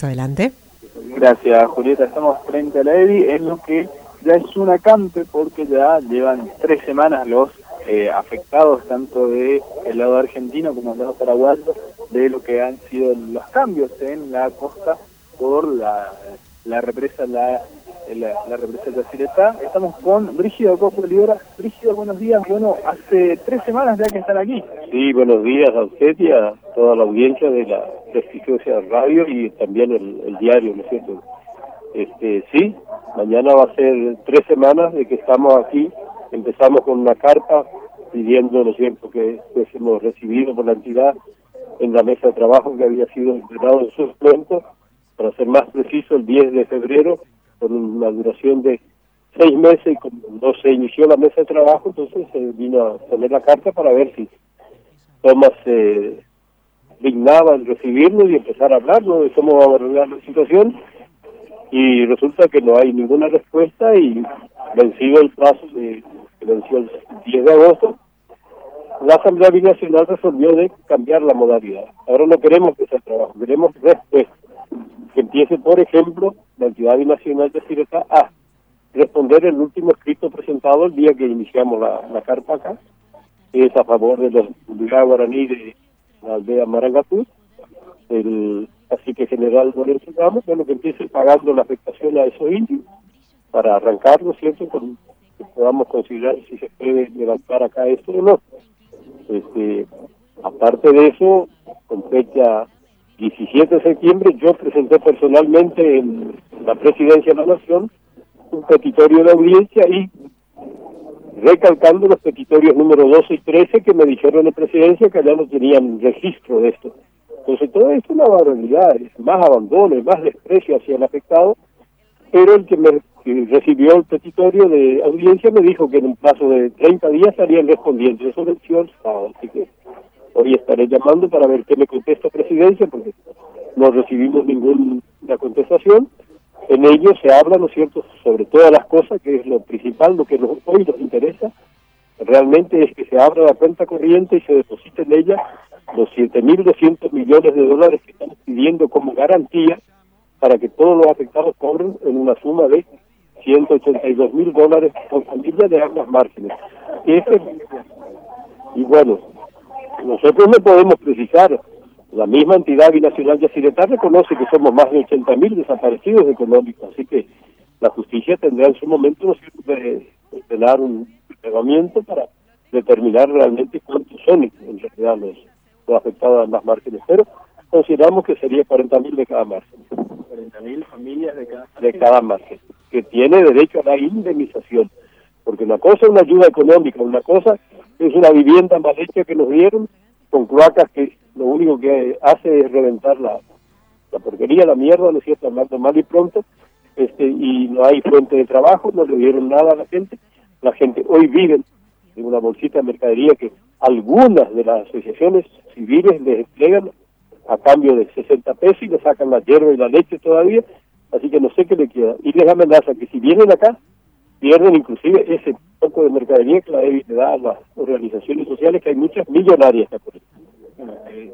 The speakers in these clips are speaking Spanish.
Adelante. Gracias, Julieta. Estamos frente a la EDI en lo que ya es un acampe porque ya llevan tres semanas los eh, afectados, tanto del el lado argentino como del lado paraguayo, de lo que han sido los cambios en la costa por la, la represa la, la, la represa de Ciretá. Estamos con Brígido Copo Libera. Brígido, buenos días. Bueno, hace tres semanas ya que están aquí. Sí, buenos días a usted y a toda la audiencia de la prestigiosa radio y también el, diario, ¿no es cierto? Este, sí, mañana va a ser tres semanas de que estamos aquí. Empezamos con una carta pidiendo, ¿no es que fuésemos recibidos por la entidad en la mesa de trabajo que había sido entrenado en su momento, para ser más preciso, el 10 de febrero, con una duración de seis meses y como no se inició la mesa de trabajo, entonces se vino a poner la carta para ver si Tomás se dignaba en recibirnos y empezar a hablarnos de cómo vamos a arreglar la situación y resulta que no hay ninguna respuesta y vencido el plazo de, venció el 10 de agosto, la Asamblea Binacional resolvió de cambiar la modalidad. Ahora no queremos que sea trabajo, queremos respuesta. Que empiece, por ejemplo, la entidad binacional de Ciretá a responder el último escrito presentado el día que iniciamos la, la carpa acá, que es a favor de los guaraní de la aldea Marangatú, el cacique general Lorenzo Ramos, bueno, que empiece pagando la afectación a esos indios para arrancar, ¿no es cierto?, con, que podamos considerar si se puede levantar acá esto o no. Este, aparte de eso, con fecha 17 de septiembre, yo presenté personalmente en la presidencia de la Nación un petitorio de audiencia y recalcando los petitorios número 12 y 13 que me dijeron en presidencia que ya no tenían registro de esto. Entonces todo esto es una barbaridad, es más abandono, es más desprecio hacia el afectado, pero el que me recibió el petitorio de audiencia me dijo que en un plazo de 30 días estarían respondiendo. Eso venció el así que hoy estaré llamando para ver qué me contesta presidencia, porque no recibimos ninguna contestación. En ello se habla, ¿no es cierto?, sobre todas las cosas, que es lo principal, lo que nos, hoy nos interesa, realmente es que se abra la cuenta corriente y se deposite en ella los 7.200 millones de dólares que estamos pidiendo como garantía para que todos los afectados cobren en una suma de 182 mil dólares por familia de ambas márgenes. Y bueno, nosotros no podemos precisar, la misma entidad binacional de Ciretá reconoce que somos más de 80 mil desaparecidos económicos, así que la justicia tendrá en su momento ¿no de ordenar un reglamento para determinar realmente cuántos son en realidad los, los afectados a ambas márgenes, pero consideramos que sería 40 mil de cada margen. 40 mil familias de cada de cada margen, que tiene derecho a la indemnización, porque una cosa es una ayuda económica, una cosa es una vivienda mal hecha que nos dieron, con cloacas que lo único que hace es reventar la, la porquería, la mierda, ¿no es cierto?, hablando mal y pronto, este y no hay fuente de trabajo, no le dieron nada a la gente, la gente hoy vive en una bolsita de mercadería que algunas de las asociaciones civiles les entregan a cambio de 60 pesos y le sacan la hierba y la leche todavía, así que no sé qué le queda. Y les amenaza que si vienen acá, pierden inclusive ese poco de mercadería que la da a las organizaciones sociales, que hay muchas millonarias por eh,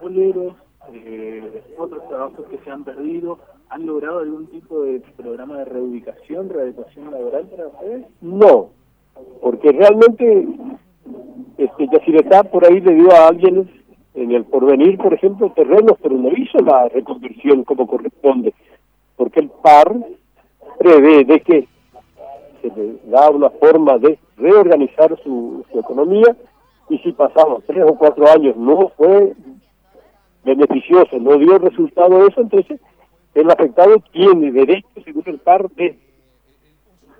boleros, eh, otros trabajos que se han perdido, ¿han logrado algún tipo de programa de reubicación, readecuación laboral para ustedes? No, porque realmente este Yaciretá por ahí le dio a alguien en el porvenir, por ejemplo, terrenos, pero no hizo la reconversión como corresponde, porque el PAR prevé de que se le da una forma de reorganizar su, economía y si pasamos tres o cuatro años no fue beneficioso, no dio resultado eso, entonces el afectado tiene derecho, según el PAR, de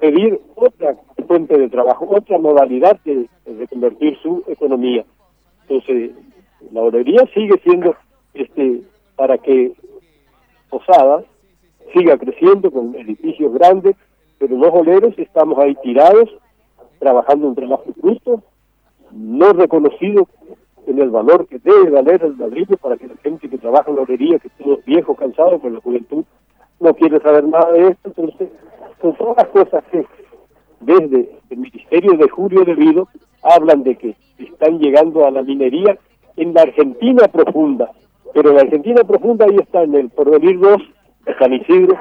pedir otra fuente de trabajo, otra modalidad de, de convertir su economía. Entonces, la olería sigue siendo este para que Posada siga creciendo con edificios grandes, pero los oleros estamos ahí tirados, trabajando un trabajo justo, no reconocido en el valor que debe valer el ladrillo para que la gente que trabaja en la olería, que todos viejos, cansados con la juventud, no quiere saber nada de esto, entonces son todas las cosas que desde el Ministerio de Julio de Vido hablan de que están llegando a la minería en la Argentina profunda, Pero la Argentina profunda ahí está en el Porvenir 2, San Isidro,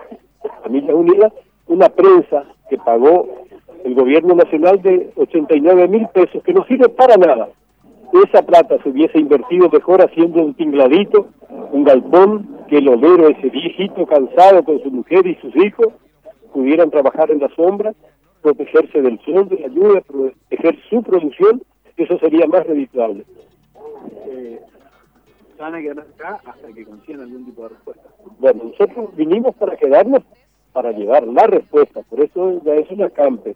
Familias Unidas, una prensa que pagó el gobierno nacional de 89 mil pesos, que no sirve para nada. Esa plata se hubiese invertido mejor haciendo un tingladito, un galpón, que el obrero, ese viejito cansado con su mujer y sus hijos, pudieran trabajar en la sombra, protegerse del sol, de la lluvia, proteger su producción, eso sería más redituable. Eh, van a quedar acá hasta que consigan algún tipo de respuesta. Bueno, nosotros vinimos para quedarnos para llevar la respuesta, por eso ya es un acampe.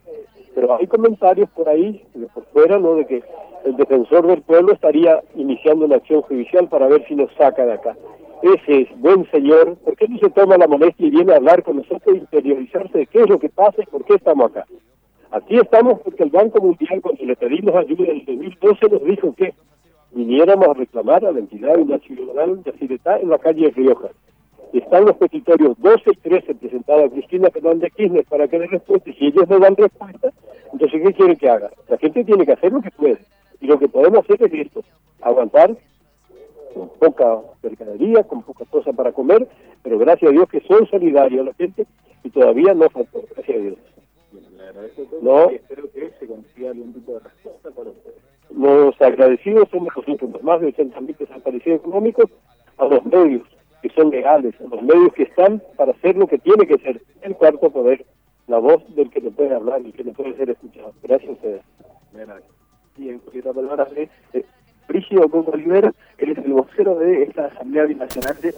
Pero hay comentarios por ahí, de por fuera, ¿no? De que el defensor del pueblo estaría iniciando una acción judicial para ver si nos saca de acá. Ese es buen señor, ¿por qué no se toma la molestia y viene a hablar con nosotros e interiorizarse de qué es lo que pasa y por qué estamos acá? Aquí estamos porque el Banco Mundial, cuando le pedimos ayuda en el 2012, nos dijo que viniéramos a reclamar a la entidad nacional de Ciretá en la calle Rioja están los petitorios 12 y 13 presentados a Cristina Fernández Kirchner para que dé respuesta, y si ellos no dan respuesta, entonces ¿qué quieren que haga? La gente tiene que hacer lo que puede, y lo que podemos hacer es esto, aguantar con poca mercadería, con poca cosa para comer, pero gracias a Dios que son solidarios la gente, y todavía no faltó, gracias a Dios. No, espero que se consiga algún tipo de respuesta para ustedes. Los agradecidos somos nosotros, más de 80 mil desaparecidos económicos, a los medios, son legales, los medios que están para hacer lo que tiene que ser el cuarto poder, la voz del que no puede hablar y que no puede ser escuchado. Gracias a ustedes. Y en palabras de eh, Brígido Congo Olivera, él es el vocero de esta Asamblea Binacional de